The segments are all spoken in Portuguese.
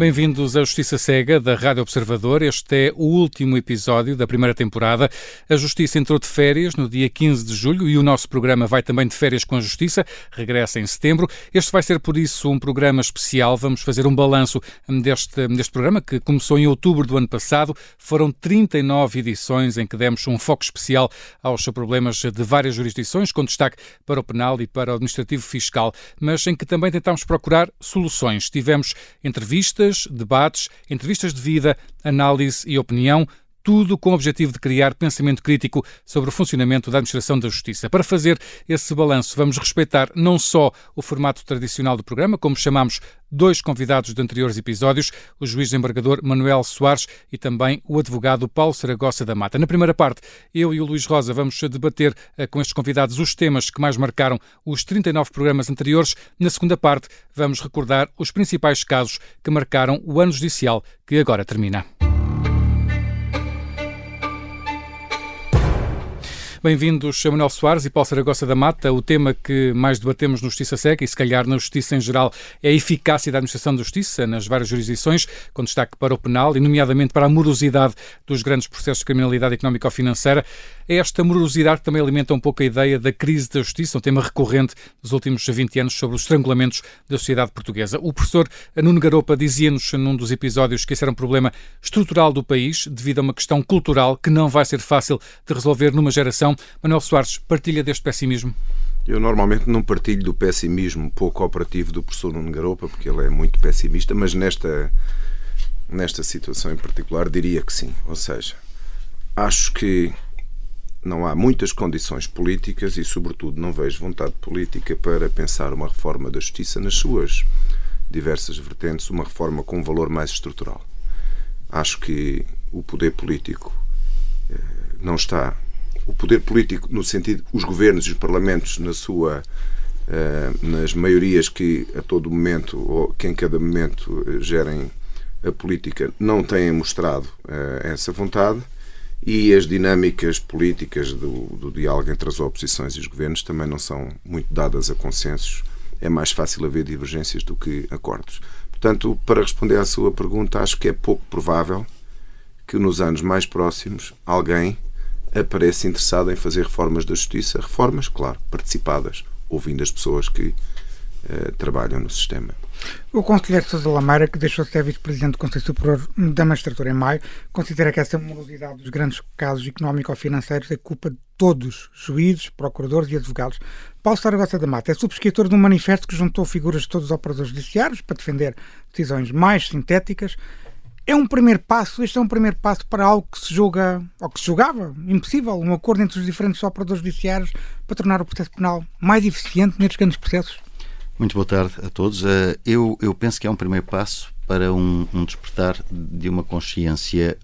Bem-vindos à Justiça Cega da Rádio Observador. Este é o último episódio da primeira temporada. A Justiça entrou de férias no dia 15 de julho e o nosso programa vai também de férias com a Justiça. Regressa em setembro. Este vai ser, por isso, um programa especial. Vamos fazer um balanço deste, deste programa que começou em outubro do ano passado. Foram 39 edições em que demos um foco especial aos problemas de várias jurisdições, com destaque para o penal e para o administrativo fiscal, mas em que também tentámos procurar soluções. Tivemos entrevistas debates, entrevistas de vida, análise e opinião, tudo com o objetivo de criar pensamento crítico sobre o funcionamento da administração da justiça. Para fazer esse balanço, vamos respeitar não só o formato tradicional do programa, como chamamos dois convidados de anteriores episódios, o juiz desembargador Manuel Soares e também o advogado Paulo Saragossa da Mata. Na primeira parte, eu e o Luís Rosa vamos debater eh, com estes convidados os temas que mais marcaram os 39 programas anteriores. Na segunda parte, vamos recordar os principais casos que marcaram o ano judicial que agora termina. Bem-vindos a Manuel Soares e Paulo Saragossa da Mata. O tema que mais debatemos no Justiça Seca e, se calhar, na Justiça em geral, é a eficácia da administração da Justiça nas várias jurisdições, com destaque para o penal e, nomeadamente, para a morosidade dos grandes processos de criminalidade económica ou financeira. É esta morosidade que também alimenta um pouco a ideia da crise da justiça, um tema recorrente dos últimos 20 anos sobre os estrangulamentos da sociedade portuguesa. O professor Nuno Garopa dizia-nos num dos episódios que esse era um problema estrutural do país, devido a uma questão cultural que não vai ser fácil de resolver numa geração. Manuel Soares partilha deste pessimismo? Eu normalmente não partilho do pessimismo pouco operativo do professor Nuno Garopa, porque ele é muito pessimista, mas nesta, nesta situação em particular diria que sim. Ou seja, acho que não há muitas condições políticas e, sobretudo, não vejo vontade política para pensar uma reforma da justiça nas suas diversas vertentes, uma reforma com um valor mais estrutural. Acho que o poder político eh, não está. O poder político, no sentido, os governos e os parlamentos, na sua, eh, nas maiorias que a todo momento ou que em cada momento eh, gerem a política, não têm mostrado essa vontade e as dinâmicas políticas do, do, diálogo entre as oposições e os governos também não são muito dadas a consensos. É mais fácil haver divergências do que acordos. Portanto, para responder à sua pergunta, acho que é pouco provável que nos anos mais próximos alguém apareça interessado em fazer reformas da justiça. Reformas, claro, participadas, ouvindo as pessoas que uh, trabalham no sistema. O conselheiro Sousa Lameira, que deixou de ser vice-presidente do Conselho Superior da Magistratura em maio, considera que essa morosidade dos grandes casos económico-financeiros é culpa de todos, juízes, procuradores e advogados. Paulo Saragossa da Mata é subscritor de um manifesto que juntou figuras de todos os operadores judiciários para defender decisões mais sintéticas. É um primeiro passo, este é um primeiro passo para algo que se julga, ou que se julgava, impossível, um acordo entre os diferentes operadores judiciários para tornar o processo penal mais eficiente nestes grandes processos? Muito boa tarde a todos. Eh, eu, eu penso que é um primeiro passo para um, um despertar de uma consciência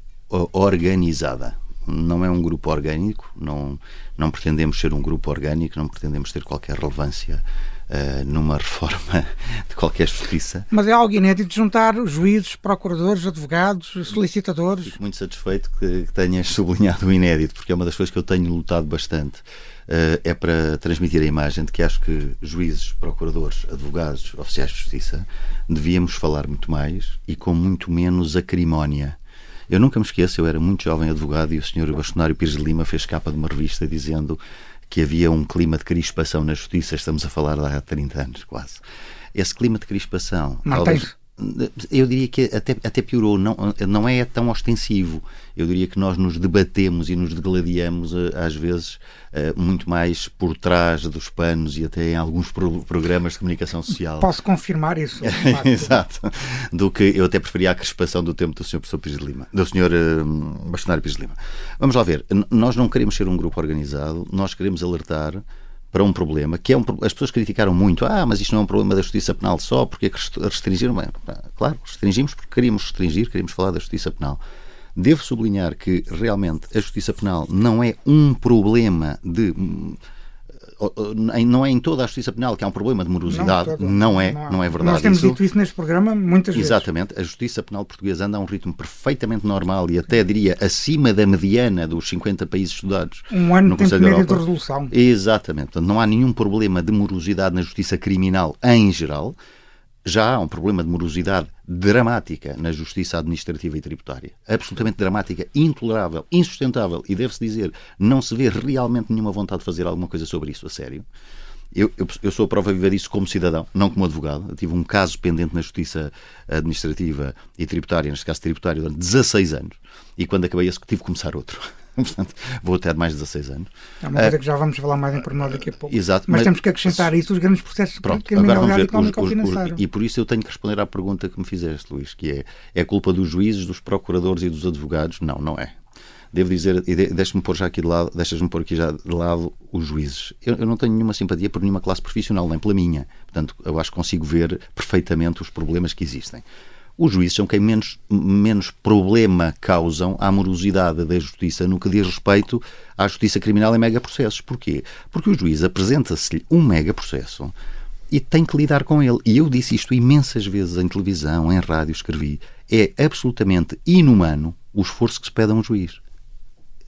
organizada. Não é um grupo orgânico, não, não pretendemos ser um grupo orgânico, não pretendemos ter qualquer relevância uh, numa reforma de qualquer justiça. Mas é algo inédito juntar juízes, procuradores, advogados, solicitadores. Fico muito satisfeito que, que tenhas sublinhado o inédito, porque é uma das coisas que eu tenho lutado bastante uh, é para transmitir a imagem de que acho que juízes, procuradores, advogados, oficiais de justiça devíamos falar muito mais e com muito menos acrimónia. Eu nunca me esqueço, eu era muito jovem advogado e o senhor Bastonário Pires de Lima fez capa de uma revista dizendo que havia um clima de crispação na justiça, estamos a falar de há 30 anos quase. Esse clima de crispação. Mantém-se eu diria que até, até piorou, não, não é tão ostensivo. Eu diria que nós nos debatemos e nos degladiamos, eh, às vezes, eh, muito mais por trás dos panos e até em alguns programas de comunicação social. Posso confirmar isso? Exato. Do que eu até preferia a crispação do tempo do Sr. Professor Pires de Lima, do Sr. Uh, Bastonário Pires de Lima. Vamos lá ver. Nós não queremos ser um grupo organizado, nós queremos alertar para um problema que é um as pessoas criticaram muito ah mas isto não é um problema da justiça penal só porque é restringiram bem, claro restringimos porque queríamos restringir queríamos falar da justiça penal. Devo sublinhar que realmente a justiça penal não é um problema de não é em toda a justiça penal que há um problema de morosidade, não, não é, não, não, é verdade. Nós temos isso. dito isso neste programa muitas vezes. Exatamente, a justiça penal portuguesa anda a um ritmo perfeitamente normal e até diria acima da mediana dos 50 países estudados. Um ano no tempo médio de resolução. Exatamente, portanto não há nenhum problema de morosidade na justiça criminal em geral. Já há um problema de morosidade dramática na justiça administrativa e tributária. Absolutamente dramática, intolerável, insustentável. E deve-se dizer, não se vê realmente nenhuma vontade de fazer alguma coisa sobre isso a sério. Eu, eu, eu, sou a prova viva disso como cidadão, não como advogado. Eu tive um caso pendente na Justiça Administrativa e Tributária, neste caso tributário, durante 16 anos. E quando acabei esse, tive que começar outro. Portanto, vou mais de 16 anos. É uma coisa uh, que já vamos falar mais em pormenor daqui a pouco. Exato, mas, mas temos que acrescentar isso os grandes processos pronto, de criminalidade económica ou financeira. E por isso eu tenho que responder à pergunta que me fizeste, Luís, que é, é culpa dos juízes, dos procuradores e dos advogados? Não, não é devo dizer, e deixa-me pôr já aqui de lado, deixas-me pôr aqui já de lado os juízes. Eu, eu, não tenho nenhuma simpatia por nenhuma classe profissional, nem pela minha. Portanto, eu acho que consigo ver perfeitamente os problemas que existem. Os juízes são quem menos, menos problema causam à morosidade da justiça no que diz respeito à justiça criminal em megaprocessos. Porquê? Porque o juiz apresenta-se-lhe um megaprocesso e tem que lidar com ele. E eu disse isto imensas vezes em televisão, em rádio, escrevi. É absolutamente inumano o esforço que se pede a um juiz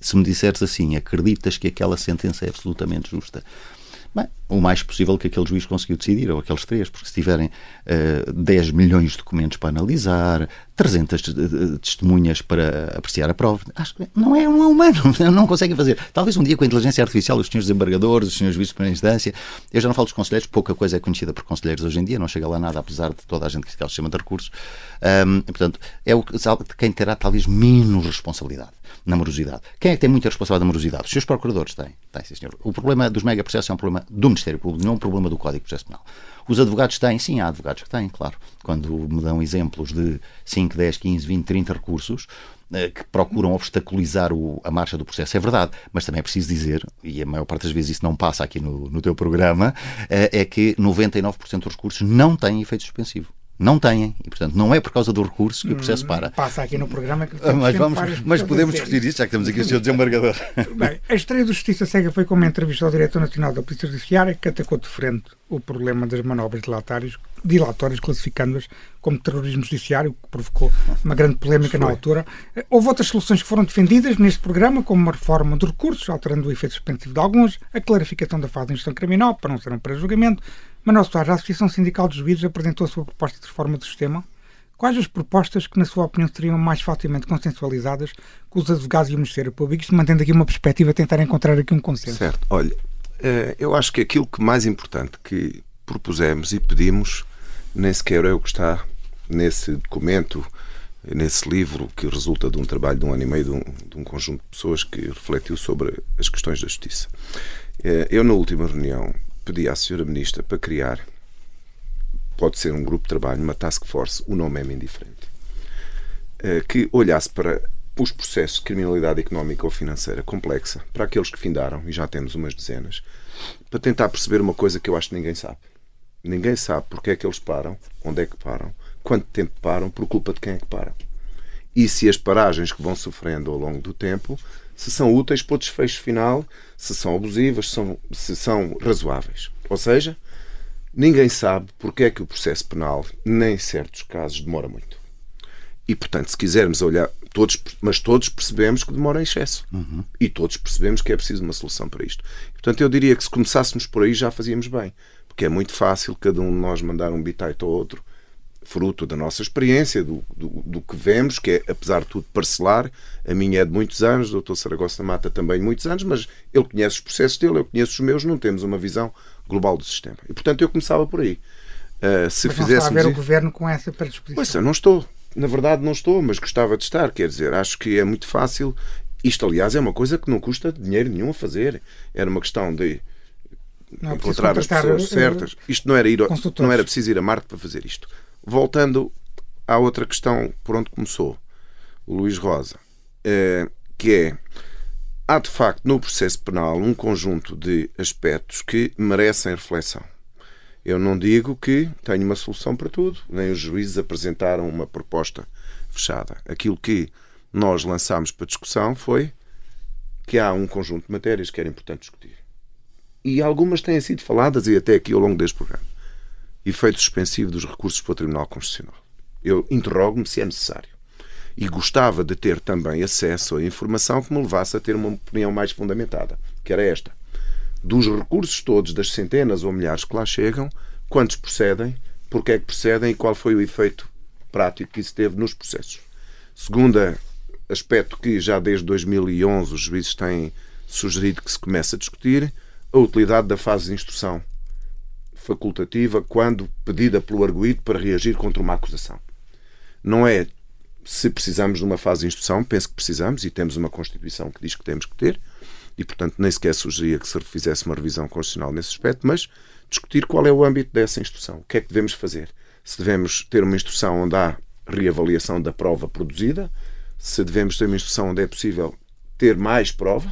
se me disseres assim, acreditas que aquela sentença é absolutamente justa? Bem, o mais possível que aquele juiz conseguiu decidir, ou aqueles três, porque se tiverem uh, eh, 10 milhões de documentos para analisar, 300 testemunhas para apreciar a prova, acho que não é um humano, não conseguem fazer. Talvez um dia com a inteligência artificial, os senhores desembargadores, os senhores juízes de primeira instância, eu já não falo dos conselheiros, pouca coisa é conhecida por conselheiros hoje em dia, não chega lá nada, apesar de toda a gente que se chama de recursos. Um, portanto, é o, quem terá talvez menos responsabilidade na morosidade. Quem é que tem muita responsabilidade na morosidade? Os seus procuradores têm. Têm, sim, senhor. O problema dos megaprocessos é um problema do Ministério Público, não é um problema do Código de Processo Penal. Os advogados têm, sim, há advogados que têm, claro. Quando me dão exemplos de 5, 10, 15, 20, 30 recursos, eh, que procuram obstaculizar o, a marcha do processo. É verdade, mas também é preciso dizer, e a maior parte das vezes isso não passa aqui no, no teu programa, eh, é que 99% dos recursos não têm efeito suspensivo. Não têm. E, portanto, não é por causa do recurso que o processo hum, para. Passa aqui no programa que mas, vamos, mas podemos discutir isso, já que temos aqui o Sr. Desembargador. Bem, a estreia do Justiça Cega foi com uma entrevista ao Diretor Nacional da Polícia Judiciária que atacou de frente o problema das manobras dilatórias, dilatórias classificando-as como terrorismo judiciário, que provocou uma grande polémica na altura. Houve outras soluções que foram defendidas neste programa, como uma reforma dos recursos, alterando o efeito suspensivo de alguns, a clarificação da fase de instrução criminal, para não ser um pré-julgamento, Manuel Soares, a Associação Sindical de Juízes apresentou a sua proposta de reforma do sistema. Quais as propostas que, na sua opinião, seriam mais facilmente consensualizadas com os advogados e o Ministério Público, isto mantendo aqui uma perspectiva, tentar encontrar aqui um consenso? Certo. Olha, eh, eu acho que aquilo que mais importante que propusemos e pedimos nem sequer é o que está nesse documento, nesse livro que resulta de um trabalho de um ano e meio de um, de um conjunto de pessoas que refletiu sobre as questões da justiça. Eh, eu, na última reunião, pedi à senhora ministra para criar, pode ser um grupo de trabalho, uma task force, o nome é-me indiferente, eh, que olhasse para os processos de criminalidade económica ou financeira complexa, para aqueles que findaram, e já temos umas dezenas, para tentar perceber uma coisa que eu acho que ninguém sabe. Ninguém sabe porque é que eles param, onde é que param, quanto tempo param, por culpa de quem é que param. E se as paragens que vão sofrendo ao longo do tempo se são úteis para o desfecho final, se são abusivas, se são, se são razoáveis. Ou seja, ninguém sabe porque é que o processo penal, nem em certos casos, demora muito. E, portanto, se quisermos olhar, todos, mas todos percebemos que demora em excesso. Uhum. E todos percebemos que é preciso uma solução para isto. portanto, eu diria que se começássemos por aí já fazíamos bem. Porque é muito fácil cada um de nós mandar um bitite ao outro fruto da nossa experiência, do, do, do, que vemos, que é, apesar de tudo, parcelar. A minha é de muitos anos, o doutor Saragossa Mata também de muitos anos, mas ele conhece os processos dele, eu conheço os meus, não temos uma visão global do sistema. E, portanto, eu começava por aí. Uh, se mas não está a ver o governo com essa predisposição? Pois, eu não estou. Na verdade, não estou, mas gostava de estar. Quer dizer, acho que é muito fácil. Isto, aliás, é uma coisa que não custa dinheiro nenhum a fazer. Era uma questão de não, encontrar as pessoas eh, certas. Isto não era, ir, não era preciso ir a Marte para fazer isto voltando à outra questão por onde começou o Luís Rosa, eh, que é há de facto no processo penal um conjunto de aspectos que merecem reflexão. Eu não digo que tenho uma solução para tudo, nem os juízes apresentaram uma proposta fechada. Aquilo que nós lançámos para discussão foi que há um conjunto de matérias que era importante discutir. E algumas têm sido faladas e até aqui ao longo deste programa efeito suspensivo dos recursos para o Tribunal Constitucional. Eu interrogo-me se é necessário. E gostava de ter também acesso à informação que me levasse a ter uma opinião mais fundamentada, que era esta. Dos recursos todos, das centenas ou milhares que lá chegam, quantos procedem, porque é que procedem e qual foi o efeito prático que isso teve nos processos. Segundo aspecto que já desde 2011 os juízes têm sugerido que se comece a discutir, a utilidade da fase de instrução facultativa quando pedida pelo arguído para reagir contra uma acusação. Não é se precisamos de uma fase de instrução, penso que precisamos e temos uma Constituição que diz que temos que ter, e portanto nem sequer sugeria que se fizesse uma revisão constitucional nesse aspecto, mas discutir qual é o âmbito dessa instrução, o que é que devemos fazer. Se devemos ter uma instrução onde há reavaliação da prova produzida, se devemos ter uma instrução onde é possível ter mais prova,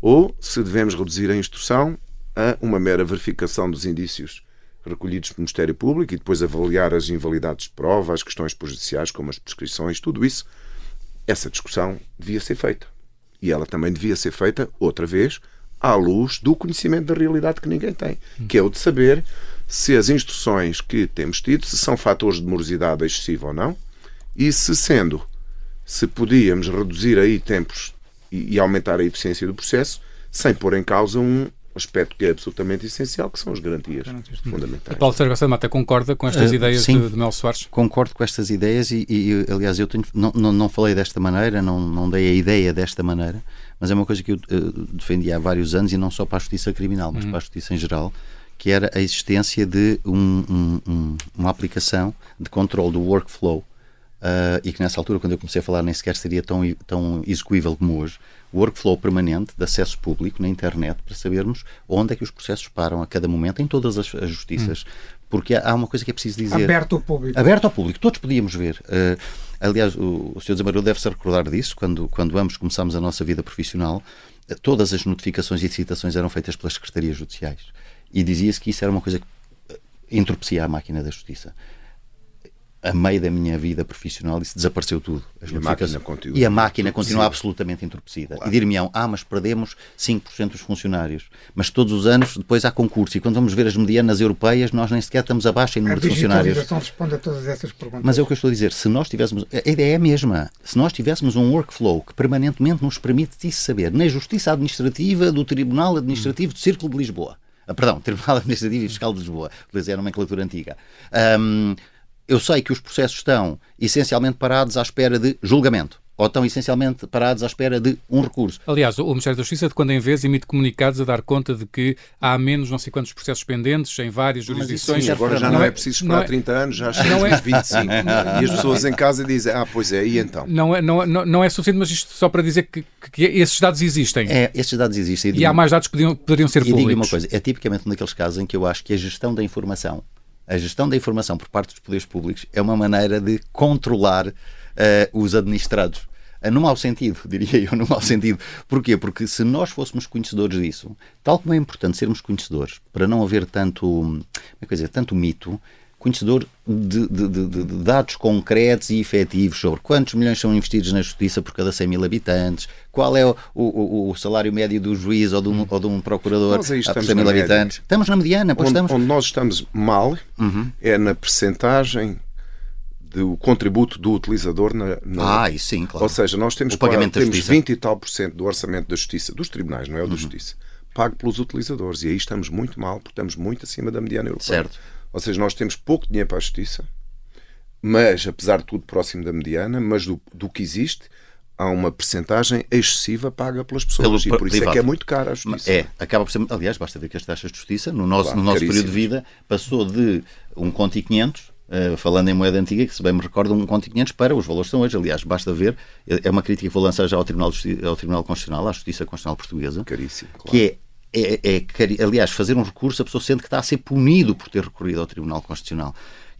ou se devemos reduzir a instrução a uma mera verificação dos indícios recolhidos pelo Ministério Público e depois avaliar as invalidades de prova, as questões prejudiciais, como as prescrições, tudo isso, essa discussão devia ser feita. E ela também devia ser feita, outra vez, à luz do conhecimento da realidade que ninguém tem, que é o de saber se as instruções que temos tido se são fatores de morosidade excessiva ou não, e se sendo, se podíamos reduzir aí tempos e, e aumentar a eficiência do processo, sem pôr em causa um aspecto que é absolutamente essencial, que são as garantias fundamentais. E Paulo Sérgio Mata concorda com estas uh, ideias sim, de, de Mel Soares? Concordo com estas ideias e, e aliás, eu tenho, não, não, não, falei desta maneira, não, não dei a ideia desta maneira, mas é uma coisa que eu uh, defendi há vários anos e não só para a justiça criminal, mas uhum. para a justiça em geral, que era a existência de um, um, um, uma aplicação de controle do workflow uh, e que nessa altura, quando eu comecei a falar, nem sequer seria tão, tão execuível como hoje, workflow permanente de acesso público na internet para sabermos onde é que os processos param a cada momento em todas as, as justiças. Hum. Porque há uma coisa que é preciso dizer. Aberto ao público. Aberto ao público. Todos podíamos ver. Uh, aliás, o, o Sr. Desamarelo deve-se recordar disso, quando, quando ambos começámos a nossa vida profissional, todas as notificações e citações eram feitas pelas secretarias judiciais. E dizia-se que isso era uma coisa que uh, entorpecia a máquina da justiça a meio da minha vida profissional isso desapareceu tudo. As e, a máquina continua, e a máquina continua absolutamente entorpecida. Claro. E dir-me-ão, ah, mas perdemos 5% dos funcionários. Mas todos os anos depois há concurso. E quando vamos ver as medianas europeias, nós nem sequer estamos abaixo em número de funcionários. A responde a todas essas perguntas. Mas é o que eu estou a dizer. Se nós tivéssemos. A ideia é a mesma. Se nós tivéssemos um workflow que permanentemente nos permite saber na Justiça Administrativa do Tribunal Administrativo do Círculo de Lisboa. Ah, perdão, Tribunal Administrativo e Fiscal de Lisboa. Utilizei a nomenclatura antiga. Um, eu sei que os processos estão essencialmente parados à espera de julgamento ou estão essencialmente parados à espera de um recurso. Aliás, o Ministério da Justiça, de quando em vez, emite comunicados a dar conta de que há menos não sei quantos processos pendentes em várias jurisdições. Sim, agora já não, não é, é preciso esperar é, 30 anos, já chega não é, 25. e as pessoas em casa dizem, ah, pois é, e então? Não é, não, não, não é suficiente, mas isto só para dizer que, que esses dados existem. É, esses dados existem. E, e há mais dados que poderiam, poderiam ser e públicos. E digo uma coisa, é tipicamente um daqueles casos em que eu acho que a gestão da informação a gestão da informação por parte dos poderes públicos é uma maneira de controlar uh, os administrados. No mau sentido, diria eu, no mau sentido. Porquê? Porque se nós fôssemos conhecedores disso, tal como é importante sermos conhecedores, para não haver tanto, como é dizer, tanto mito, conhecedor de, de, de, de, dados concretos e efetivos sobre quantos milhões são investidos na justiça por cada 100 mil habitantes, qual é o, o, o salário médio do juiz ou de um, ou de um procurador por 100 mil habitantes. Estamos na mediana, pois onde, estamos. Onde nós estamos mal uhum. é na percentagem do contributo do utilizador na, na... Ah, isso sim, claro. Ou seja, nós temos, para, temos 20 e tal por cento do orçamento da justiça, dos tribunais, não é o da uhum. justiça, pago pelos utilizadores. E aí estamos muito mal, porque estamos muito acima da mediana europeia. Certo. Ou seja, nós temos pouco dinheiro para a justiça, mas, apesar de tudo, próximo da mediana, mas do, do que existe, há uma percentagem excessiva paga pelas pessoas Pelo, e por isso privado. é que é muito cara a justiça. É, acaba por ser. Aliás, basta ver que as taxas de justiça, no nosso, claro, no nosso período de vida, passou de um conto e 500, uh, falando em moeda antiga, que se bem me recordo, um conto e 500 para os valores que são hoje. Aliás, basta ver, é uma crítica que vou lançar já ao Tribunal, ao Tribunal Constitucional, à Justiça Constitucional Portuguesa, Caríssimo, claro. que é é, é, aliás, fazer um recurso, a pessoa sente que está a ser punido por ter recorrido ao Tribunal Constitucional.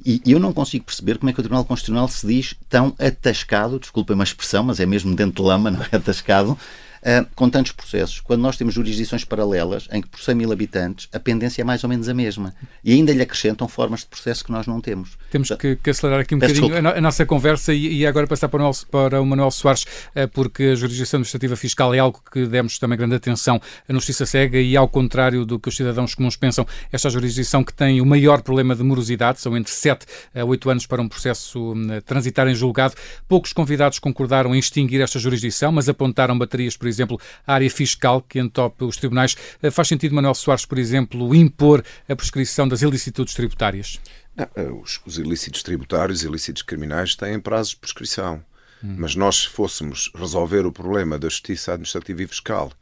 E eu não consigo perceber como é que o Tribunal Constitucional se diz tão atascado, desculpem uma expressão, mas é mesmo dentro de lama, não é atascado, Uh, com tantos processos, quando nós temos jurisdições paralelas em que por 100 mil habitantes a pendência é mais ou menos a mesma e ainda lhe acrescentam formas de processo que nós não temos. Temos que, que acelerar aqui um bocadinho a, a, nossa conversa e, e agora passar para o, Manuel, para o Manuel Soares, uh, porque a jurisdição administrativa fiscal é algo que demos também grande atenção na Justiça Cega e ao contrário do que os cidadãos comuns pensam, esta jurisdição que tem o maior problema de morosidade, são entre 7 a 8 anos para um processo uh, transitar em julgado. Poucos convidados concordaram em extinguir esta jurisdição, mas apontaram baterias, por exemplo, exemplo, a área fiscal que entope os tribunais. Eh, faz sentido, Manuel Soares, por exemplo, impor a prescrição das ilicitudes tributárias? Não, eh, os, os, ilícitos tributários ilícitos criminais têm prazos de prescrição. Hum. Mas nós, se fôssemos resolver o problema da justiça administrativa e fiscal,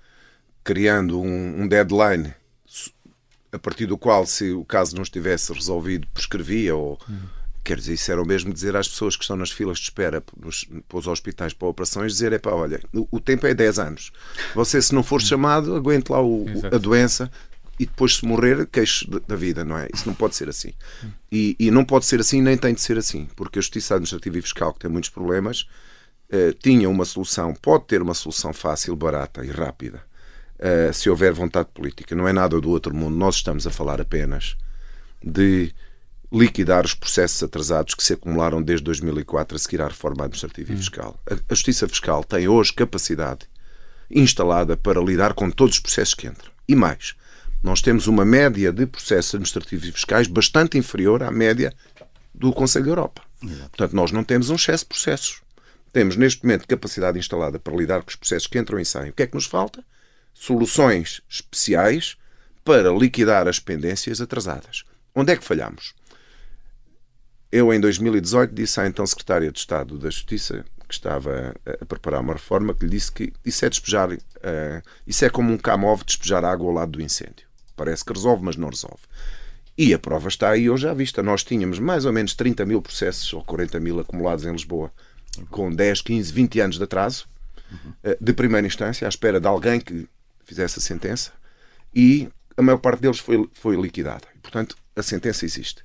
criando um, um deadline a partir do qual, se o caso não estivesse resolvido, prescrevia ou. Hum. Quer dizer, isso era o mesmo dizer às pessoas que estão nas filas de espera nos, para os hospitais para operações, dizer, é pá, olha, o, o, tempo é 10 anos. Você, se não for hum. chamado, aguente lá o, a doença e depois, se morrer, queixo da vida, não é? Isso não pode ser assim. Hum. E, e, não pode ser assim, nem tem de ser assim, porque a Justiça Administrativa e Fiscal, que tem muitos problemas, eh, tinha uma solução, pode ter uma solução fácil, barata e rápida uh, se houver vontade política. Não é nada do outro mundo. Nós estamos a falar apenas de liquidar os processos atrasados que se acumularam desde 2004 a seguir à reforma administrativa hum. e fiscal. A, a Justiça Fiscal tem hoje capacidade instalada para lidar com todos os processos que entram. E mais, nós temos uma média de processos administrativos e fiscais bastante inferior à média do Conselho da Europa. Exato. Portanto, nós não temos um excesso de processos. Temos, neste momento, capacidade instalada para lidar com os processos que entram e saem. O que é que nos falta? soluções especiais para liquidar as pendências atrasadas. Onde é que falhamos? Eu, em 2018, disse à então Secretária de Estado da Justiça, que estava a preparar uma reforma, que lhe disse que isso é despejar, uh, isso é como um camove despejar água ao lado do incêndio. Parece que resolve, mas não resolve. E a prova está aí hoje à vista. Nós tínhamos mais ou menos 30 mil processos ou 40 mil acumulados em Lisboa, com 10, 15, 20 anos de atraso, uhum. de primeira instância, à espera de alguém que fizesse a sentença e a maior parte deles foi, foi liquidada. Portanto, a sentença existe.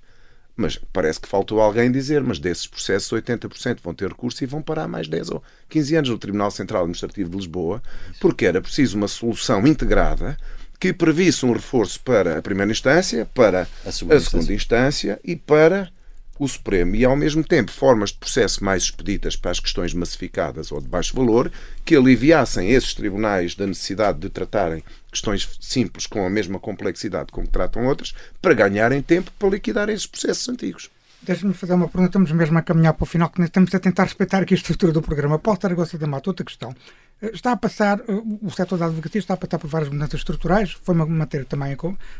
Mas parece que faltou alguém dizer, mas desses processos 80% vão ter recurso e vão parar mais 10 ou 15 anos no Tribunal Central Administrativo de Lisboa, porque era preciso uma solução integrada que previsse um reforço para a primeira instância, para a segunda, a segunda instância. instância e para o Supremo e, ao mesmo tempo, formas de processo mais expeditas para as questões massificadas ou de baixo valor, que aliviassem esses tribunais da necessidade de tratarem questões simples com a mesma complexidade como tratam outras, para ganharem tempo para liquidar esses processos antigos. Deixa-me fazer uma pergunta, estamos mesmo a caminhar para o final, que estamos a tentar respeitar aqui a estrutura do programa. Paulo Targosa da Mata, outra questão. Eh, está a passar, eh, o setor da advocacia está a passar por várias mudanças estruturais, foi uma matéria também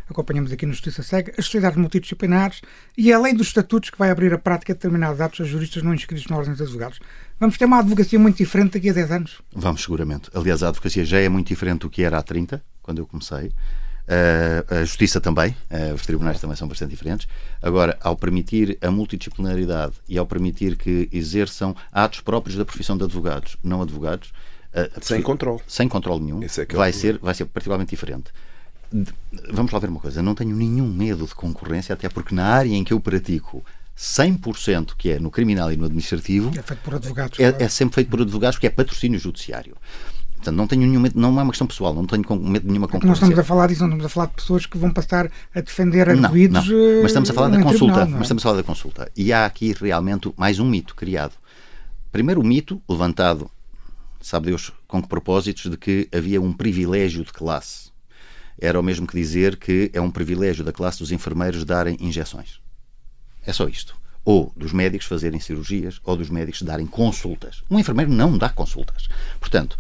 acompanhamos aqui no Justiça Cega, as sociedades multidisciplinares e além dos estatutos que vai abrir a prática de determinados atos a juristas não inscritos na Ordem dos Advogados. Vamos ter uma advocacia muito diferente daqui a 10 anos? Vamos, seguramente. Aliás, a advocacia já é muito diferente do que era há 30, quando eu comecei. Uh, a justiça também, uh, os tribunais também são bastante diferentes. Agora, ao permitir a multidisciplinaridade e ao permitir que exerçam atos próprios da profissão de advogados, não advogados, uh, sem controle, sem controle nenhum, é é vai ser vai ser particularmente diferente. Vamos lá ver uma coisa, não tenho nenhum medo de concorrência, até porque na área em que eu pratico 100% que é no criminal e no administrativo é feito por advogados. É, é sempre feito por advogados porque é patrocínio judiciário. Portanto, não tenho nenhum medo, não é uma questão pessoal, não tenho medo de nenhuma concorrência. Nós estamos a falar disso, não estamos a falar de pessoas que vão passar a defender arguídos. Não, não. Mas estamos a falar da consulta. Tribunal, mas estamos a falar da consulta. E há aqui realmente mais um mito criado. Primeiro, o mito levantado, sabe Deus com que propósitos, de que havia um privilégio de classe. Era o mesmo que dizer que é um privilégio da classe dos enfermeiros darem injeções. É só isto ou dos médicos fazerem cirurgias, ou dos médicos darem consultas. Um enfermeiro não dá consultas. Portanto,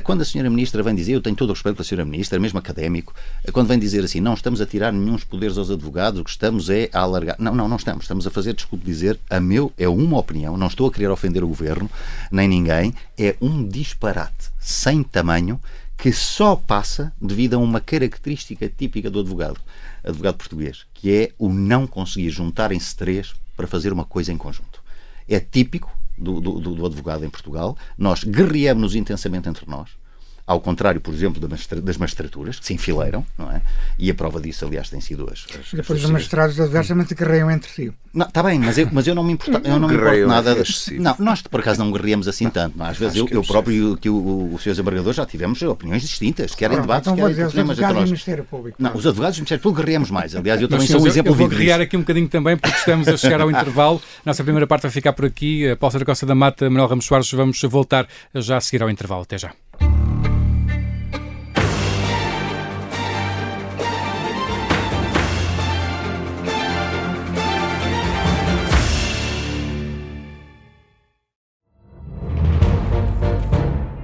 quando a senhora ministra vem dizer, eu tenho todo o respeito pela senhora ministra, mesmo académico, eh, quando vem dizer assim, não estamos a tirar nenhum poderes aos advogados, o que estamos é a alargar. Não, não, não estamos. Estamos a fazer, desculpe dizer, a meu é uma opinião, não estou a querer ofender o governo, nem ninguém, é um disparate sem tamanho que só passa devido a uma característica típica do advogado, advogado português, que é o não conseguir juntarem-se três para fazer uma coisa em conjunto. É típico do, do, do advogado em Portugal. Nós guerreamos-nos intensamente entre nós ao contrário, por exemplo, das magistraturas, que se enfileiram, não é? E a prova disso, aliás, tem sido as. as Depois os magistrados adversamente guerreiam entre si. Está bem, mas eu, mas eu não me importo, eu não me importo nada. De, não, nós por acaso não guerreamos assim tanto. Não? É? Às vezes eu, eu próprio que o, o Sr. Desembargador já tivemos opiniões distintas, querem Pronto, debates, então querem dizer, os advogados do Ministério Público. Não, os advogados do Ministério Público guerreamos mais. Aliás, eu também sou um exemplo vivo. Vou guerrear aqui um bocadinho também, porque estamos a chegar ao intervalo. Nossa primeira parte vai ficar por aqui. Paulo Saracosta da Mata, Manuel Ramos Soares, vamos voltar já a seguir ao intervalo. Até já.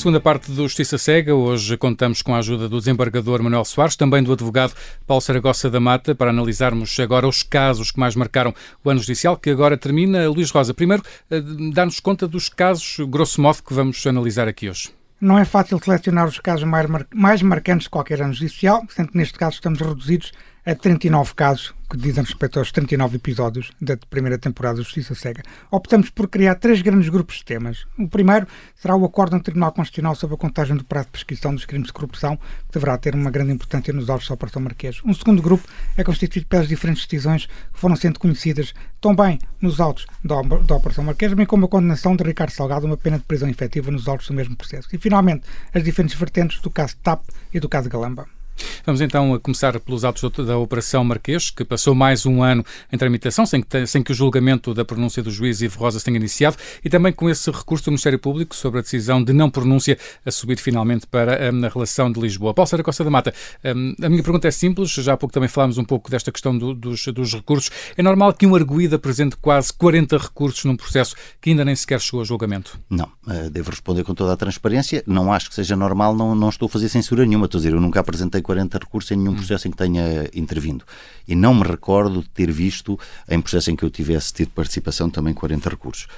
Segunda parte do Justiça Cega. Hoje contamos com a ajuda do desembargador Manuel Soares, também do advogado Paulo Saragossa da Mata, para analisarmos agora os casos que mais marcaram o ano judicial, que agora termina. Luís Rosa, primeiro, eh, dá-nos conta dos casos, grosso modo, que vamos analisar aqui hoje. Não é fácil selecionar os casos mais, mar mais marcantes de qualquer ano judicial, sendo que neste caso estamos reduzidos a 39 casos que dizem respeito aos 39 episódios da primeira temporada de Justiça Cega. Optamos por criar três grandes grupos de temas. O primeiro será o acordo do Tribunal Constitucional sobre a contagem do prazo de prescrição dos crimes de corrupção, que deverá ter uma grande importância nos autos da Operação Marquês. Um segundo grupo é constituído pelas diferentes decisões que foram sendo conhecidas também nos autos da, da Operação Marquês, bem como a condenação de Ricardo Salgado a uma pena de prisão efetiva nos autos do mesmo processo. E, finalmente, as diferentes vertentes do caso TAP e do caso Galamba. Vamos então a começar pelos atos da Operação Marquês, que passou mais um ano em tramitação, sem que, sem que o julgamento da pronúncia do juiz Ivo Rosa tenha iniciado, e também com esse recurso do Ministério Público sobre a decisão de não pronúncia a subir finalmente para um, a relação de Lisboa. Paulo Sara Costa da Mata, um, a minha pergunta é simples, já há pouco também falámos um pouco desta questão do, dos, dos recursos. É normal que um arguído apresente quase 40 recursos num processo que ainda nem sequer chegou a julgamento? Não, uh, devo responder com toda a transparência. Não acho que seja normal, não, não estou a fazer censura nenhuma. Estou a dizer, eu nunca apresentei 40 recursos em nenhum hum. processo em que tenha intervindo. E não me recordo de ter visto, em processo em que eu tivesse tido participação, também 40 recursos.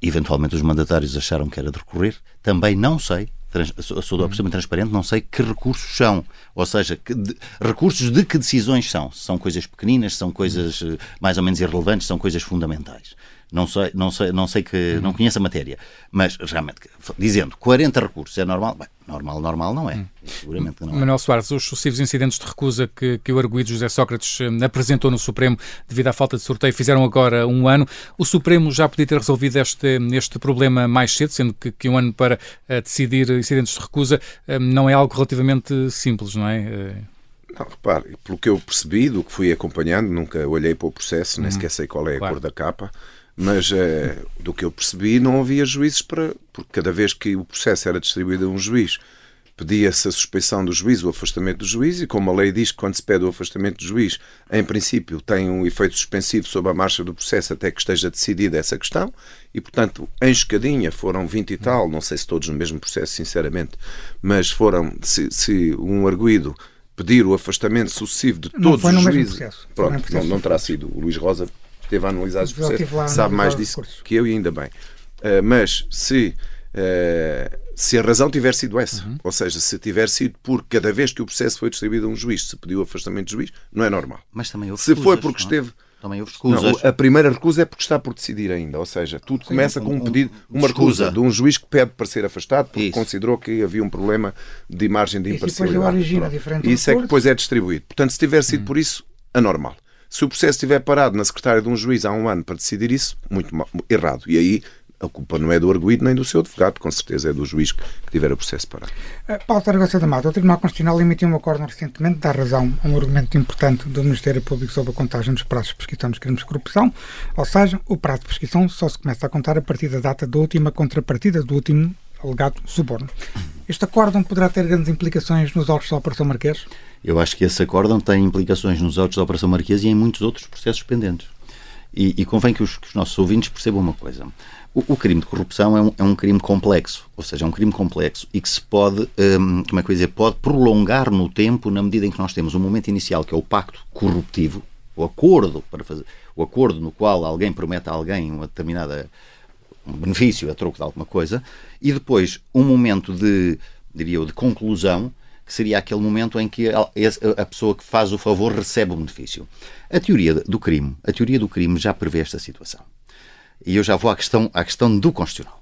Eventualmente os mandatários acharam que era de recorrer. Também não sei, trans, sou, sou absolutamente transparente, não sei que recursos são. Ou seja, de, recursos de que decisões são. São coisas pequeninas, são coisas eh, mais ou menos irrelevantes, são coisas fundamentais. Não sei, não sei, não sei que não conheço a matéria, mas realmente dizendo 40 recursos é normal, bem, normal, normal não é. Hum. Seguramente que não é. Manuel Soares, os sucessivos incidentes de recusa que, que o arguído José Sócrates hum, apresentou no Supremo devido à falta de sorteio fizeram agora um ano. O Supremo já podia ter resolvido este, este problema mais cedo, sendo que, que um ano para uh, decidir incidentes de recusa uh, não é algo relativamente simples, não é? Uh... Não, repare, pelo que eu percebi, do que fui acompanhando, nunca olhei para o processo, nem uhum. sequer sei qual é a claro. cor da capa mas é, do que eu percebi não havia juízes para. Porque cada vez que o processo era distribuído a um juiz, pedia-se a suspeição do juiz, o afastamento do juiz, e como a lei diz que quando se pede o afastamento do juiz, em princípio tem um efeito suspensivo sobre a marcha do processo até que esteja decidida essa questão, e portanto, em escadinha foram 20 e tal, não sei se todos no mesmo processo, sinceramente, mas foram, se, se um arguído pedir o afastamento sucessivo de todos os juízes. Pronto, não, não terá sido. O Luís Rosa esteve a analisar os processos, sabe mais disso que eu e ainda bem. Uh, mas se, uh, se a razão tiver sido essa, uhum. ou seja, se tiver sido por cada vez que o processo foi distribuído a um juiz, se pediu o afastamento do juiz, não é normal. Mas também houve Se foi porque? É? esteve. Também houve recusas. Não, a primeira recusa é porque está por decidir ainda, ou seja, tudo Sim, começa com um pedido, uma recusa de um juiz que pede para ser afastado porque Isso. considerou que havia um problema de margem de imparcialidade. Isso é que depois é distribuído. Portanto, se tiver sido hum. por isso, anormal. Se o processo estiver parado na secretária de um juiz há um ano para decidir isso, muito mal, errado. E aí a culpa não é do arguído nem do seu advogado, com certeza é do juiz que tiver o processo parado. Uh, Paulo Targosa da Mata, o Tribunal Constitucional emitiu um acordo recentemente, dá razão a um argumento importante do Ministério Público sobre a contagem dos prazos de prescrição dos crimes de corrupção, ou seja, o prazo de prescrição só se começa a contar a partir da data da última contrapartida do último alegado suborno. Este acórdão poderá ter grandes implicações nos autos da Operação Marquês? Eu acho que esse acórdão tem implicações nos autos da Operação Marquês e em muitos outros processos pendentes. E, e convém que os, que os, nossos ouvintes percebam uma coisa. O, o crime de corrupção é um, é um, crime complexo, ou seja, é um crime complexo e que se pode, hum, como é que eu dizer, pode prolongar no tempo na medida em que nós temos um momento inicial que é o pacto corruptivo, o acordo para fazer, o acordo no qual alguém promete a alguém uma determinada um benefício a troco de alguma coisa, e depois um momento de, diria eu, de conclusão que seria aquele momento em que a, pessoa que faz o favor recebe o benefício. A teoria do crime, a teoria do crime já prevê esta situação. E eu já vou à questão, à questão do constitucional.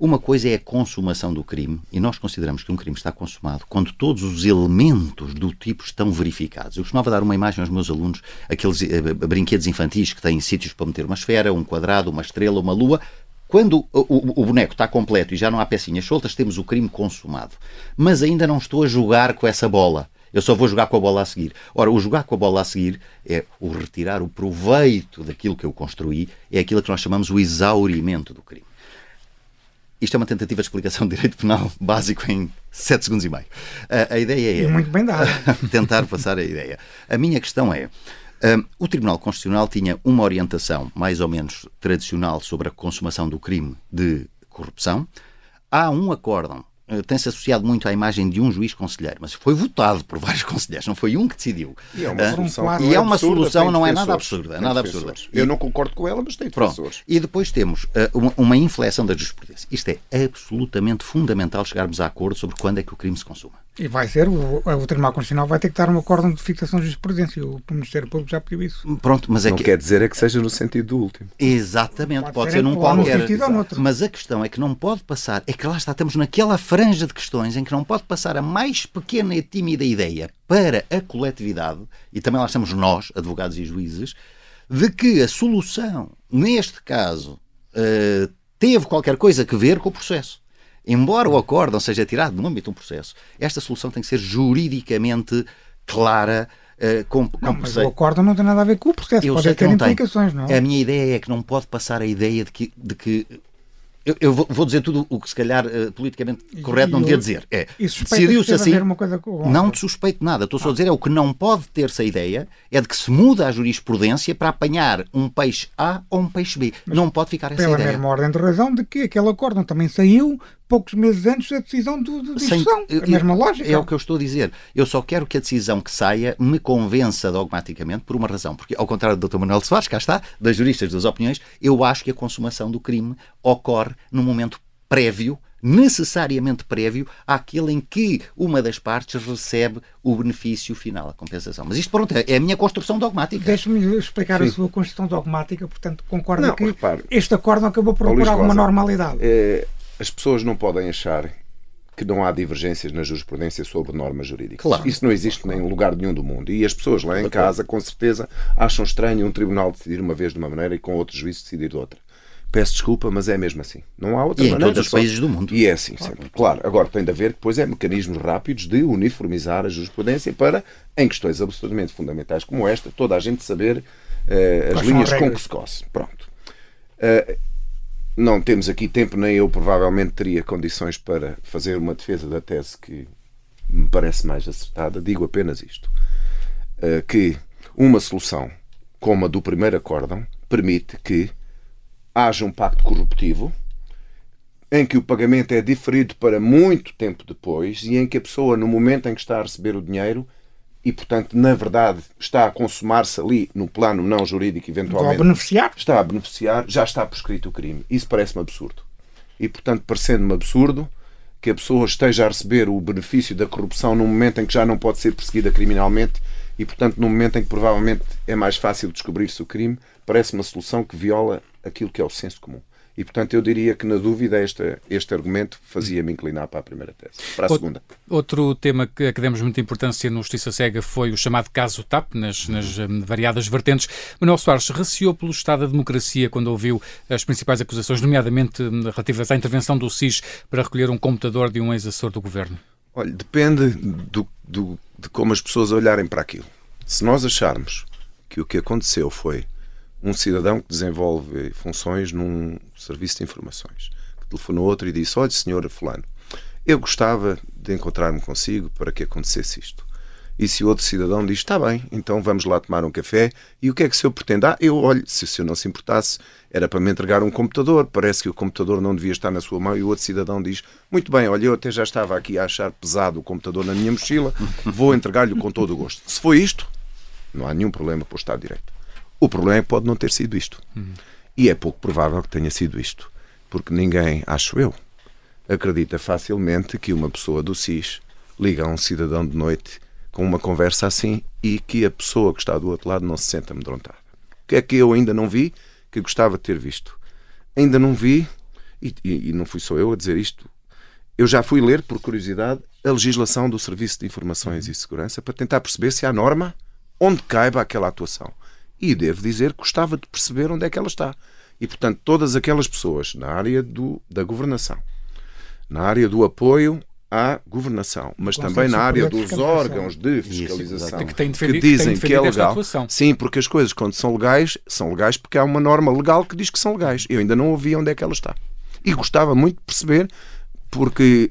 Uma coisa é a consumação do crime, e nós consideramos que um crime está consumado quando todos os elementos do tipo estão verificados. Eu costumava dar uma imagem aos meus alunos, aqueles eh, brinquedos infantis que têm sítios para meter uma esfera, um quadrado, uma estrela, uma lua. Quando o, o, o, boneco está completo e já não há pecinhas soltas, temos o crime consumado. Mas ainda não estou a jogar com essa bola. Eu só vou jogar com a bola a seguir. Ora, o jogar com a bola a seguir é o retirar o proveito daquilo que eu construí, é aquilo que nós chamamos o exaurimento do crime. Isto é uma tentativa de explicação de direito penal básico em 7 segundos e meio. A, a ideia é. E muito bem dado. tentar passar a ideia. A minha questão é. O Tribunal Constitucional tinha uma orientação mais ou menos tradicional sobre a consumação do crime de corrupção. Há um acórdão eh, tem-se associado muito à imagem de um juiz conselheiro, mas foi votado por vários conselheiros, não foi um que decidiu. E é uma ah, solução, e é uma solução não é nada absurda. Nada absurda. Eu não concordo com ela, mas tem defensores. E depois temos uh, uma, uma, inflexão da jurisprudência. Isto é absolutamente fundamental chegarmos a acordo sobre quando é que o crime se consuma. E vai ser, o, o Tribunal Constitucional vai ter que dar um acórdão de fixação de jurisprudência. O Ministério Público já pediu isso. Pronto, mas é não que... quer dizer é que seja no sentido do último. Exatamente, pode, pode ser, ser num qualquer. Mas a questão é que não pode passar, é que lá está, estamos naquela franja de questões em que não pode passar a mais pequena e tímida ideia para a coletividade, e também lá estamos nós, advogados e juízes, de que a solução, neste caso, uh, teve qualquer coisa a ver com o processo embora o acórdão seja tirado no âmbito de um processo, esta solução tem que ser juridicamente clara. Uh, com, não, mas o acórdão não tem nada a ver com o processo, eu pode ter implicações, tem. não é? A minha ideia é que não pode passar a ideia de que, de que eu, eu vou, vou, dizer tudo o que se calhar uh, politicamente correto e, não devia dizer. É, decidiu-se assim. não te suspeito nada. Estou só a dizer é o que não pode ter-se a ideia é de que se muda a jurisprudência para apanhar um peixe A ou um peixe B. Mas não pode ficar essa pela ideia. Pela mesma ordem de razão de que aquele acórdão também saiu poucos meses antes da decisão de. Sem, a mesma lógica. É o que eu estou a dizer. Eu só quero que a decisão que saia me convença dogmaticamente por uma razão. Porque, ao contrário do Dr. Manuel Soares, cá está, das juristas das opiniões, eu acho que a consumação do crime ocorre num momento prévio necessariamente prévio àquele em que uma das partes recebe o benefício final, a compensação. Mas isto, pronto, é a minha construção dogmática. Deixe-me explicar Sim. a sua construção dogmática, portanto, concordo que repare, este acordo acabou por por alguma normalidade. É, as pessoas não podem achar que não há divergências na jurisprudência sobre normas jurídicas. Claro. Isso não existe claro. em lugar nenhum do mundo. E as pessoas lá em casa, com certeza, acham estranho um tribunal decidir uma vez de uma maneira e com outro juízo decidir de outra. Peço desculpa, mas é mesmo assim. Não há outra e maneira. em todos os países do mundo. E é assim, claro. sempre. Claro, agora tem de haver depois é mecanismos rápidos de uniformizar a jurisprudência para, em questões absolutamente fundamentais como esta, toda a gente saber uh, as linhas com que se coce. Pronto. Uh, não temos aqui tempo, nem eu provavelmente teria condições para fazer uma defesa da tese que me parece mais acertada. Digo apenas isto: uh, que uma solução como a do primeiro acórdão permite que haja um pacto corruptivo em que o pagamento é diferido para muito tempo depois e em que a pessoa, no momento em que está a receber o dinheiro, e, portanto, na verdade, está a consumar-se ali no plano não jurídico, eventualmente. Está a beneficiar? Está a beneficiar, já está prescrito o crime. Isso parece-me absurdo. E, portanto, parecendo-me absurdo que a pessoa esteja a receber o benefício da corrupção num momento em que já não pode ser perseguida criminalmente e, portanto, num momento em que provavelmente é mais fácil descobrir-se o crime, parece uma solução que viola aquilo que é o senso comum. E, portanto, eu diria que, na dúvida, este, este argumento fazia-me inclinar para a primeira tese. Para a segunda. Outro tema que, que demos muita importância no Justiça Cega foi o chamado caso TAP, nas, nas um, variadas vertentes. Manuel Soares receou pelo Estado da Democracia quando ouviu as principais acusações, nomeadamente um, relativas à intervenção do SIS para recolher um computador de um ex-assessor do governo? Olha, depende do, do, de como as pessoas olharem para aquilo. Se nós acharmos que o que aconteceu foi um cidadão que desenvolve funções num serviço de informações, que telefonou outro e disse: Olha, senhora Fulano, eu gostava de encontrar-me consigo para que acontecesse isto. E se o outro cidadão diz: Está bem, então vamos lá tomar um café. E o que é que o senhor pretende? Ah, eu, olho, se o senhor não se importasse, era para me entregar um computador. Parece que o computador não devia estar na sua mão. E o outro cidadão diz: Muito bem, olha, eu até já estava aqui a achar pesado o computador na minha mochila, vou entregar-lhe com todo o gosto. Se foi isto, não há nenhum problema para o Estado de Direito. O problema é que pode não ter sido isto. Uhum. E é pouco provável que tenha sido isto. Porque ninguém, acho eu, acredita facilmente que uma pessoa do SIS liga a um cidadão de noite com uma conversa assim e que a pessoa que está do outro lado não se sente amedrontada. O que é que eu ainda não vi que gostava de ter visto? Ainda não vi, e, e, e não fui só eu a dizer isto, eu já fui ler, por curiosidade, a legislação do Serviço de Informações e Segurança para tentar perceber se há norma onde caiba aquela atuação. E devo dizer que gostava de perceber onde é que ela está. E, portanto, todas aquelas pessoas na área do, da governação, na área do apoio à governação, mas também na área dos órgãos de fiscalização que, que, que dizem que é legal. Sim, porque as coisas, quando são legais, são legais porque há uma norma legal que diz que são legais. Eu ainda não ouvi onde é que ela está. E gostava muito de perceber, porque,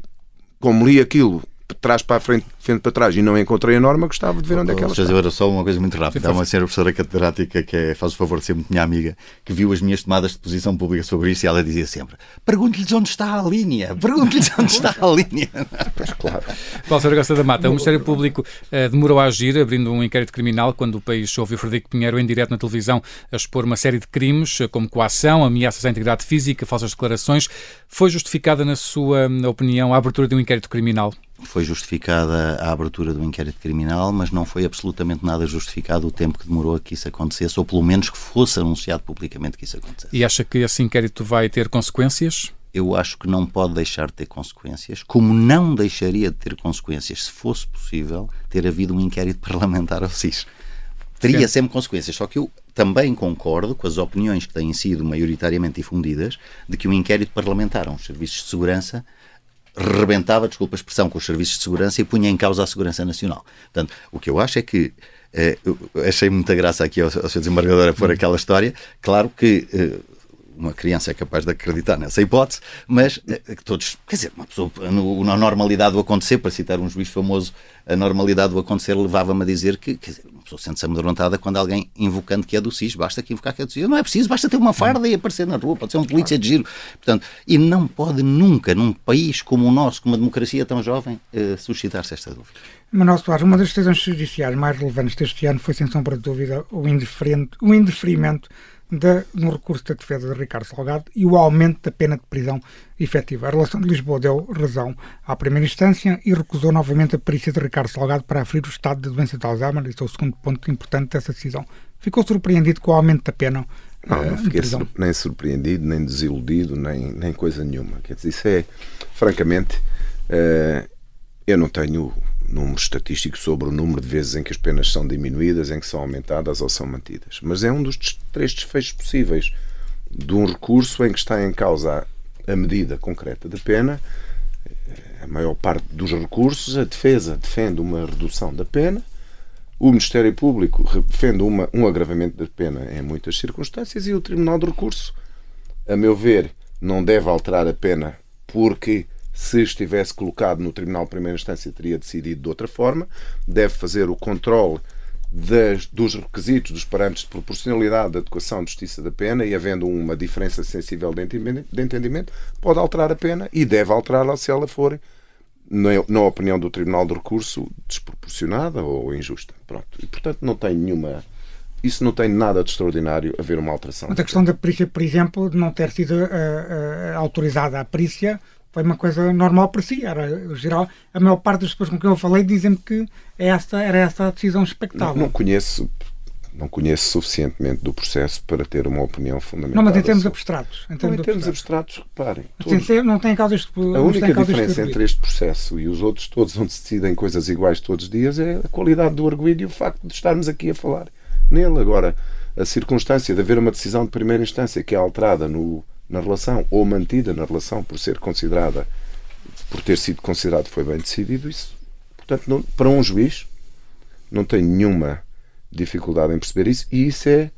como li aquilo trás para a frente, frente para trás e não encontrei a norma, gostava de ver onde é que ela está. Agora só uma coisa muito rápida. Há uma senhora professora catedrática que é, faz o favor de ser muito minha amiga, que viu as minhas tomadas de posição pública sobre isso e ela dizia sempre: pergunte-lhes onde está a linha, pergunte-lhes onde está a linha. Pois claro. Paulo Saragossa da Mata, o Ministério Público uh, demorou a agir, abrindo um inquérito criminal quando o país ouviu Frederico Pinheiro em direto na televisão a expor uma série de crimes, eh, como coação, ameaças à integridade física, falsas declarações. Foi justificada, na sua opinião, a abertura de um inquérito criminal? Foi justificada a abertura do inquérito criminal, mas não foi absolutamente nada justificado o tempo que demorou a que isso acontecesse, ou pelo menos que fosse anunciado publicamente que isso acontecesse. E acha que esse inquérito vai ter consequências? Eu acho que não pode deixar de ter consequências, como não deixaria de ter consequências se fosse possível ter havido um inquérito parlamentar ao SIS. Teria Sim. sempre consequências, só que eu também concordo com as opiniões que têm sido maioritariamente difundidas de que um inquérito parlamentar aos serviços de segurança rebentava, desculpa a expressão, com os serviços de segurança e punha em causa a segurança nacional. Portanto, o que eu acho é que eh, achei muita graça aqui ao, ao seu desembargador a pôr aquela história. Claro que eh, uma criança é capaz de acreditar nessa hipótese, mas eh, que todos, quer dizer, uma pessoa, na normalidade do acontecer, para citar um juiz famoso, a normalidade do acontecer levava-me a dizer que, quer dizer, uma pessoa sente-se amedrontada quando alguém invocando que é do SIS, basta que invocar que é do SIS. Não é preciso, basta ter uma farda e aparecer na rua, pode ser um polícia de giro. Portanto, e não pode nunca, num país como o nosso, com uma democracia tão jovem, uh, suscitar-se esta dúvida. Manuel Soares, uma das decisões judiciais mais relevantes deste ano foi, sem sombra de dúvida, o, o indeferimento da, no recurso da defesa de Ricardo Salgado e o aumento da pena de prisão efetiva. A relação de Lisboa deu razão à primeira instância e recusou novamente a perícia de Ricardo Salgado para aferir o estado de doença de Alzheimer. Esse é o segundo ponto importante dessa decisão. Ficou surpreendido com o aumento da pena não, não fiquei sur nem surpreendido, nem desiludido, nem, nem coisa nenhuma. Quer dizer, isso é, francamente, uh, eu não tenho número estatístico sobre o número de vezes em que as penas são diminuídas, em que são aumentadas ou são mantidas. Mas é um dos três desfechos possíveis de um recurso em que está em causa a medida concreta de pena. A maior parte dos recursos, a defesa defende uma redução da pena, o Ministério Público defende uma, um agravamento da pena em muitas circunstâncias e o Tribunal de Recurso, a meu ver, não deve alterar a pena porque se estivesse colocado no Tribunal de Primeira Instância, teria decidido de outra forma. Deve fazer o controle das, dos requisitos, dos parâmetros de proporcionalidade da adequação de justiça da pena e havendo uma diferença sensível de entendimento, pode alterar a pena e deve alterá-la se ela for, na, na opinião do Tribunal de Recurso, desproporcionada ou injusta. Pronto. E, portanto, não tem nenhuma isso não tem nada de extraordinário haver uma alteração. Mas a questão da perícia, por exemplo, de não ter sido uh, uh, autorizada a perícia foi uma coisa normal para si. Era geral. A maior parte das pessoas com quem eu falei dizem que essa, era essa a decisão expectável. Não, não, conheço. Não conheço suficientemente do processo para ter uma opinião fundamental. Não, mas em termos abstratos. Em termos, não, em termos abstratos, reparem. Todos, não tem causa este, A única diferença entre este processo e os outros todos, onde se decidem coisas iguais todos os dias, é a qualidade do arguído e o facto de estarmos aqui a falar nele. Agora, a circunstância de haver uma decisão de primeira instância que é alterada no, na relação ou mantida na relação por ser considerada, por ter sido considerado foi bem decidido, isso, portanto, não, para um juiz não tem nenhuma dificuldade em perceber isso e isso é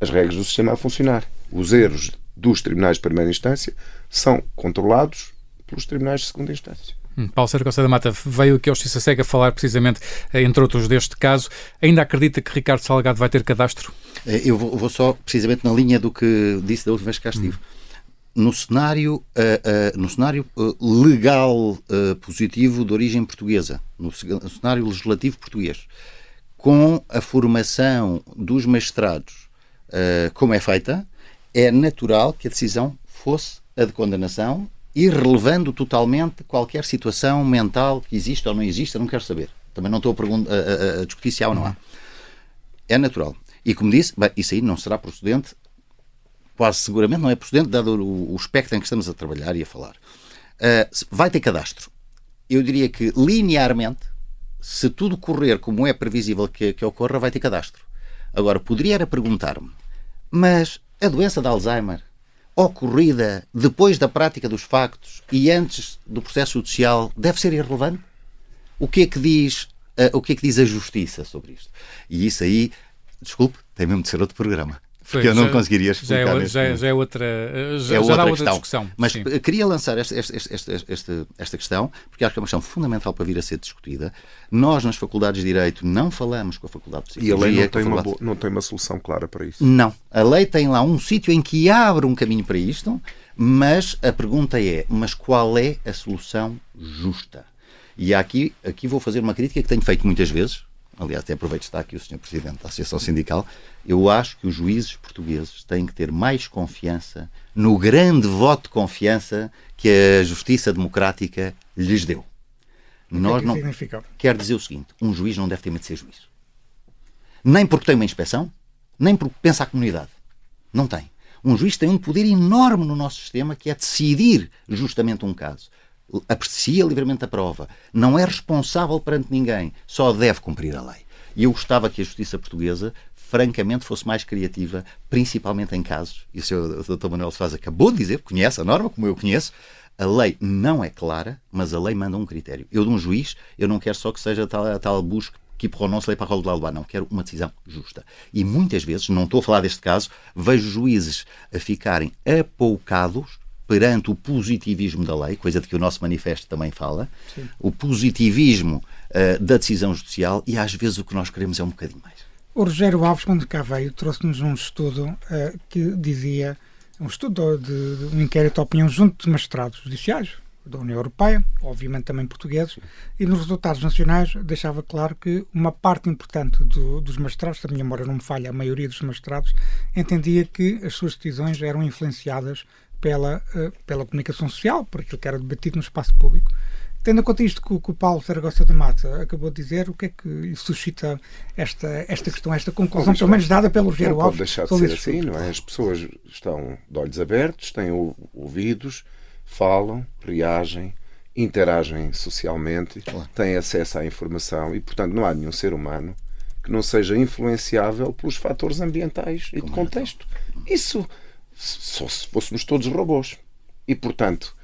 as regras do sistema a funcionar. Os erros dos tribunais de primeira instância são controlados pelos tribunais de segunda instância. Hum, Paulo Sérgio Costa da Mata veio aqui ao Justiça Cega falar precisamente, eh, entre outros, deste caso. Ainda acredita que Ricardo Salgado vai ter cadastro? Eh, eu vou, só, precisamente na linha do que disse da última vez que cá estive. Hum. No cenário, uh, uh, no cenário uh, legal positivo de origem portuguesa, no, no cenário legislativo português, com a formação dos magistrados como é feita, é natural que a decisão fosse a de condenação irrelevando totalmente qualquer situação mental que existe ou não existe, eu não quero saber. Também não estou a, a, a discutir se há ou não há. É natural. E como disse, bem, isso aí não será procedente, quase seguramente não é procedente, dado o, o espectro em que estamos a trabalhar e a falar. Uh, vai ter cadastro. Eu diria que linearmente, se tudo correr como é previsível que, que ocorra, vai ter cadastro. Agora, poderia era perguntar-me, mas a doença de Alzheimer ocorrida depois da prática dos factos e antes do processo judicial deve ser irrelevante? O que é que diz, uh, o que é que diz a justiça sobre isto? E isso aí, desculpe, tem mesmo de ser outro programa. Porque eu não já, conseguiria explicar. Já é, já, já é outra, já, é outra, outra questão. discussão. Mas sim. queria lançar esta, esta, esta, esta, esta questão, porque acho que é uma questão fundamental para vir a ser discutida. Nós, nas faculdades de Direito, não falamos com a Faculdade de Psicologia. E a lei não tem, uma, boa, não tem uma solução clara para isso? Não. A lei tem lá um sítio em que abre um caminho para isto, mas a pergunta é: mas qual é a solução justa? E aqui, aqui vou fazer uma crítica que tenho feito muitas vezes, aliás, até aproveito está aqui o Sr. Presidente da Associação Sindical, eu acho que os juízes portugueses têm que ter mais confiança no grande voto de confiança que a justiça democrática lhes deu. Nós que não... significa? Quer dizer o seguinte: um juiz não deve ter medo de ser juiz. Nem porque tem uma inspeção, nem porque pensa a comunidade. Não tem. Um juiz tem um poder enorme no nosso sistema que é decidir justamente um caso aprecia livremente a prova, não é responsável perante ninguém, só deve cumprir a lei. E eu gostava que a justiça portuguesa, francamente, fosse mais criativa, principalmente em casos, e o Sr. Dr. Manuel Faz acabou de dizer, conhece a norma, como eu conheço, a lei não é clara, mas a lei manda um critério. Eu, de um juiz, eu não quero só que seja tal, a tal busca que prononce lei para a rola não, quero uma decisão justa. E muitas vezes, não estou a falar deste caso, vejo juízes a ficarem apoucados perante o positivismo da lei, coisa de que o nosso manifesto também fala, Sim. o positivismo uh, da decisão judicial e às vezes o que nós queremos é um bocadinho mais. O Rogério Alves, quando cá veio, trouxe-nos um estudo uh, que dizia, um estudo de, de, um inquérito de opinião junto de magistrados judiciais da União Europeia, obviamente também portugueses, e nos resultados nacionais deixava claro que uma parte importante do, dos magistrados, se a minha memória não me falha, a maioria dos magistrados, entendia que as suas decisões eram influenciadas pela, uh, pela comunicação social, por aquilo que era debatido no espaço público. Tendo em conta isto que, que o Paulo Saragossa da Mata acabou de dizer, o que é que suscita esta, esta questão, esta conclusão, pelo menos dada pelo Rogério Alves? Não pode deixar de ser assim, não é? As pessoas estão de olhos abertos, têm ouvidos, falam, reagem, interagem socialmente, têm acesso à informação e, portanto, não há nenhum ser humano que não seja influenciável pelos fatores ambientais e de contexto. Isso só se fôssemos todos robôs. E, portanto,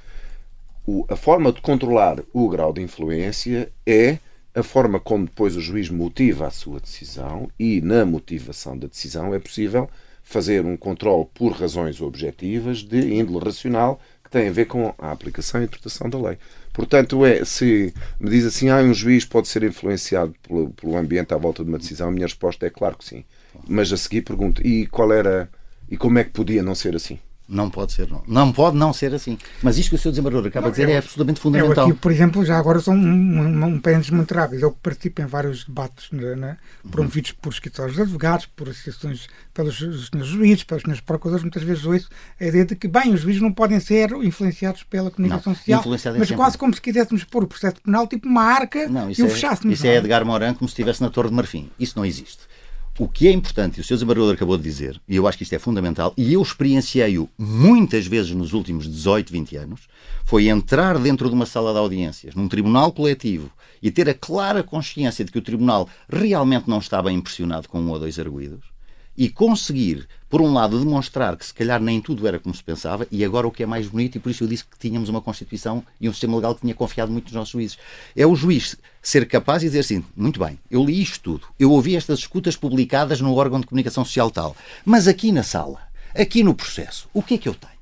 o, a forma de controlar o grau de influência é a forma como depois o juiz motiva a sua decisão e, na motivação da decisão, é possível fazer um controle por razões objetivas de índole racional que tem a ver com a aplicação e interpretação da lei. Portanto, é, se me diz assim, ah, um juiz pode ser influenciado pelo, pelo ambiente à volta de uma decisão, a minha resposta é claro que sim. Mas a seguir pergunto, e qual era e como é que podia não ser assim? Não pode ser, não. Não pode não ser assim. Mas isto que o Sr. Desembargador acaba não, de dizer é absolutamente fundamental. Eu aqui, por exemplo, já agora são um, um, um parênteses muito rápido. Eu participo em vários debates né, né, promovidos uhum. por escritórios de advogados, por associações, pelos senhores juízes, pelos senhores procuradores. Muitas vezes ouço a ideia de que, bem, os juízes não podem ser influenciados pela comunicação não, social, mas sempre. quase como se quiséssemos pôr o processo penal tipo uma arca não, e o é, fechássemos. Isso é Edgar Morin como se estivesse na Torre de Marfim. Isso não existe. O que é importante, e o Sr. Desembargador acabou de dizer, e eu acho que isto é fundamental, e eu experienciei-o muitas vezes nos últimos 18, 20 anos, foi entrar dentro de uma sala de audiências, num tribunal coletivo, e ter a clara consciência de que o tribunal realmente não estava impressionado com um ou dois arguídos, e conseguir, por um lado, demonstrar que se calhar nem tudo era como se pensava, e agora o que é mais bonito, e por isso eu disse que tínhamos uma Constituição e um sistema legal que tinha confiado muito nos nossos juízes, é o juiz ser capaz de dizer assim: muito bem, eu li isto tudo, eu ouvi estas escutas publicadas no órgão de comunicação social tal, mas aqui na sala, aqui no processo, o que é que eu tenho?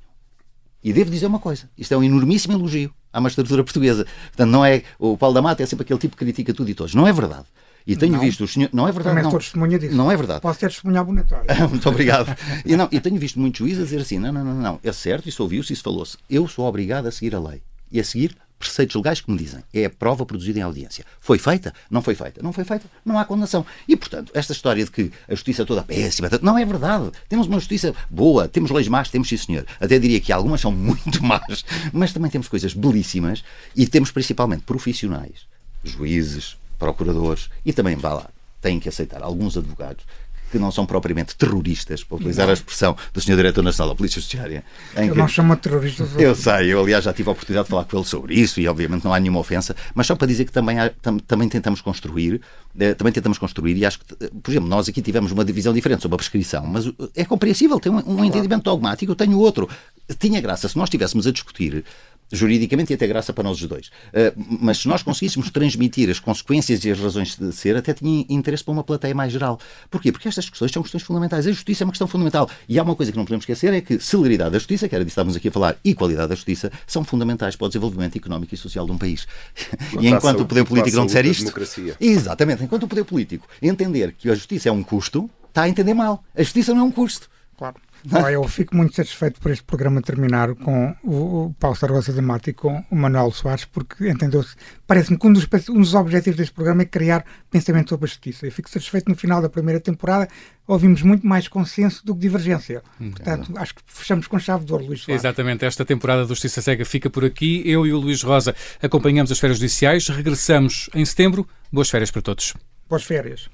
E devo dizer uma coisa: isto é um enormíssimo elogio à magistratura portuguesa. Portanto, não é. O Paulo da Mata é sempre aquele tipo que critica tudo e todos. Não é verdade. E tenho não. visto os senhores. Não é verdade. Também não. testemunha disso. Não é verdade. Posso ter testemunha abonatória. Muito obrigado. E, não, e tenho visto muitos juízes a dizer assim: não, não, não, não, é certo, isso ouviu-se, isso falou-se. Eu sou obrigado a seguir a lei. E a seguir preceitos legais que me dizem é a prova produzida em audiência. Foi feita? Não foi feita? Não foi feita? Não há condenação. E, portanto, esta história de que a justiça toda péssima, não é verdade. Temos uma justiça boa, temos leis más, temos sim senhor. Até diria que algumas são muito más, mas também temos coisas belíssimas e temos principalmente profissionais, juízes, procuradores e também, vá lá, têm que aceitar alguns advogados que não são propriamente terroristas, para utilizar a expressão do Sr. Diretor Nacional da Polícia Judiciária. Em que... não chama terroristas. Eu sei, eu aliás já tive a oportunidade de falar com ele sobre isso e obviamente não há nenhuma ofensa, mas só para dizer que também, há, tam, também tentamos construir, eh, também tentamos construir e acho que, eh, por exemplo, nós aqui tivemos uma divisão diferente sobre a prescrição, mas eh, é compreensível, tem um, um entendimento dogmático, eu tenho outro. Tinha graça se nós estivéssemos a discutir juridicamente ia ter graça para nós os dois. Uh, mas se nós conseguíssemos transmitir as consequências e as razões de ser, até tinha interesse para uma plateia mais geral. Porquê? Porque estas questões são questões fundamentais. A justiça é uma questão fundamental. E há uma coisa que não podemos esquecer, é que celeridade da justiça, que era disso que estávamos aqui a falar, e qualidade da justiça, são fundamentais para o desenvolvimento económico e social de um país. e enquanto o poder político não disser isto... Democracia. Exatamente. Enquanto o poder político entender que a justiça é um custo, está a entender mal. A justiça não é um custo. Claro. Ah, eu fico muito satisfeito por este programa terminar com o, o Paulo Sargosa da Mata e com o Manuel Soares, porque entendeu-se. Parece-me que um dos, um dos objetivos deste programa é criar pensamento sobre a justiça. Eu fico satisfeito no final da primeira temporada. Ouvimos muito mais consenso do que divergência. Hum, Portanto, acho que fechamos com chave de ouro, Luís Soares. Exatamente. Esta temporada do Justiça Cega fica por aqui. Eu e o Luís Rosa acompanhamos as férias judiciais. Regressamos em setembro. Boas férias para todos. Boas férias.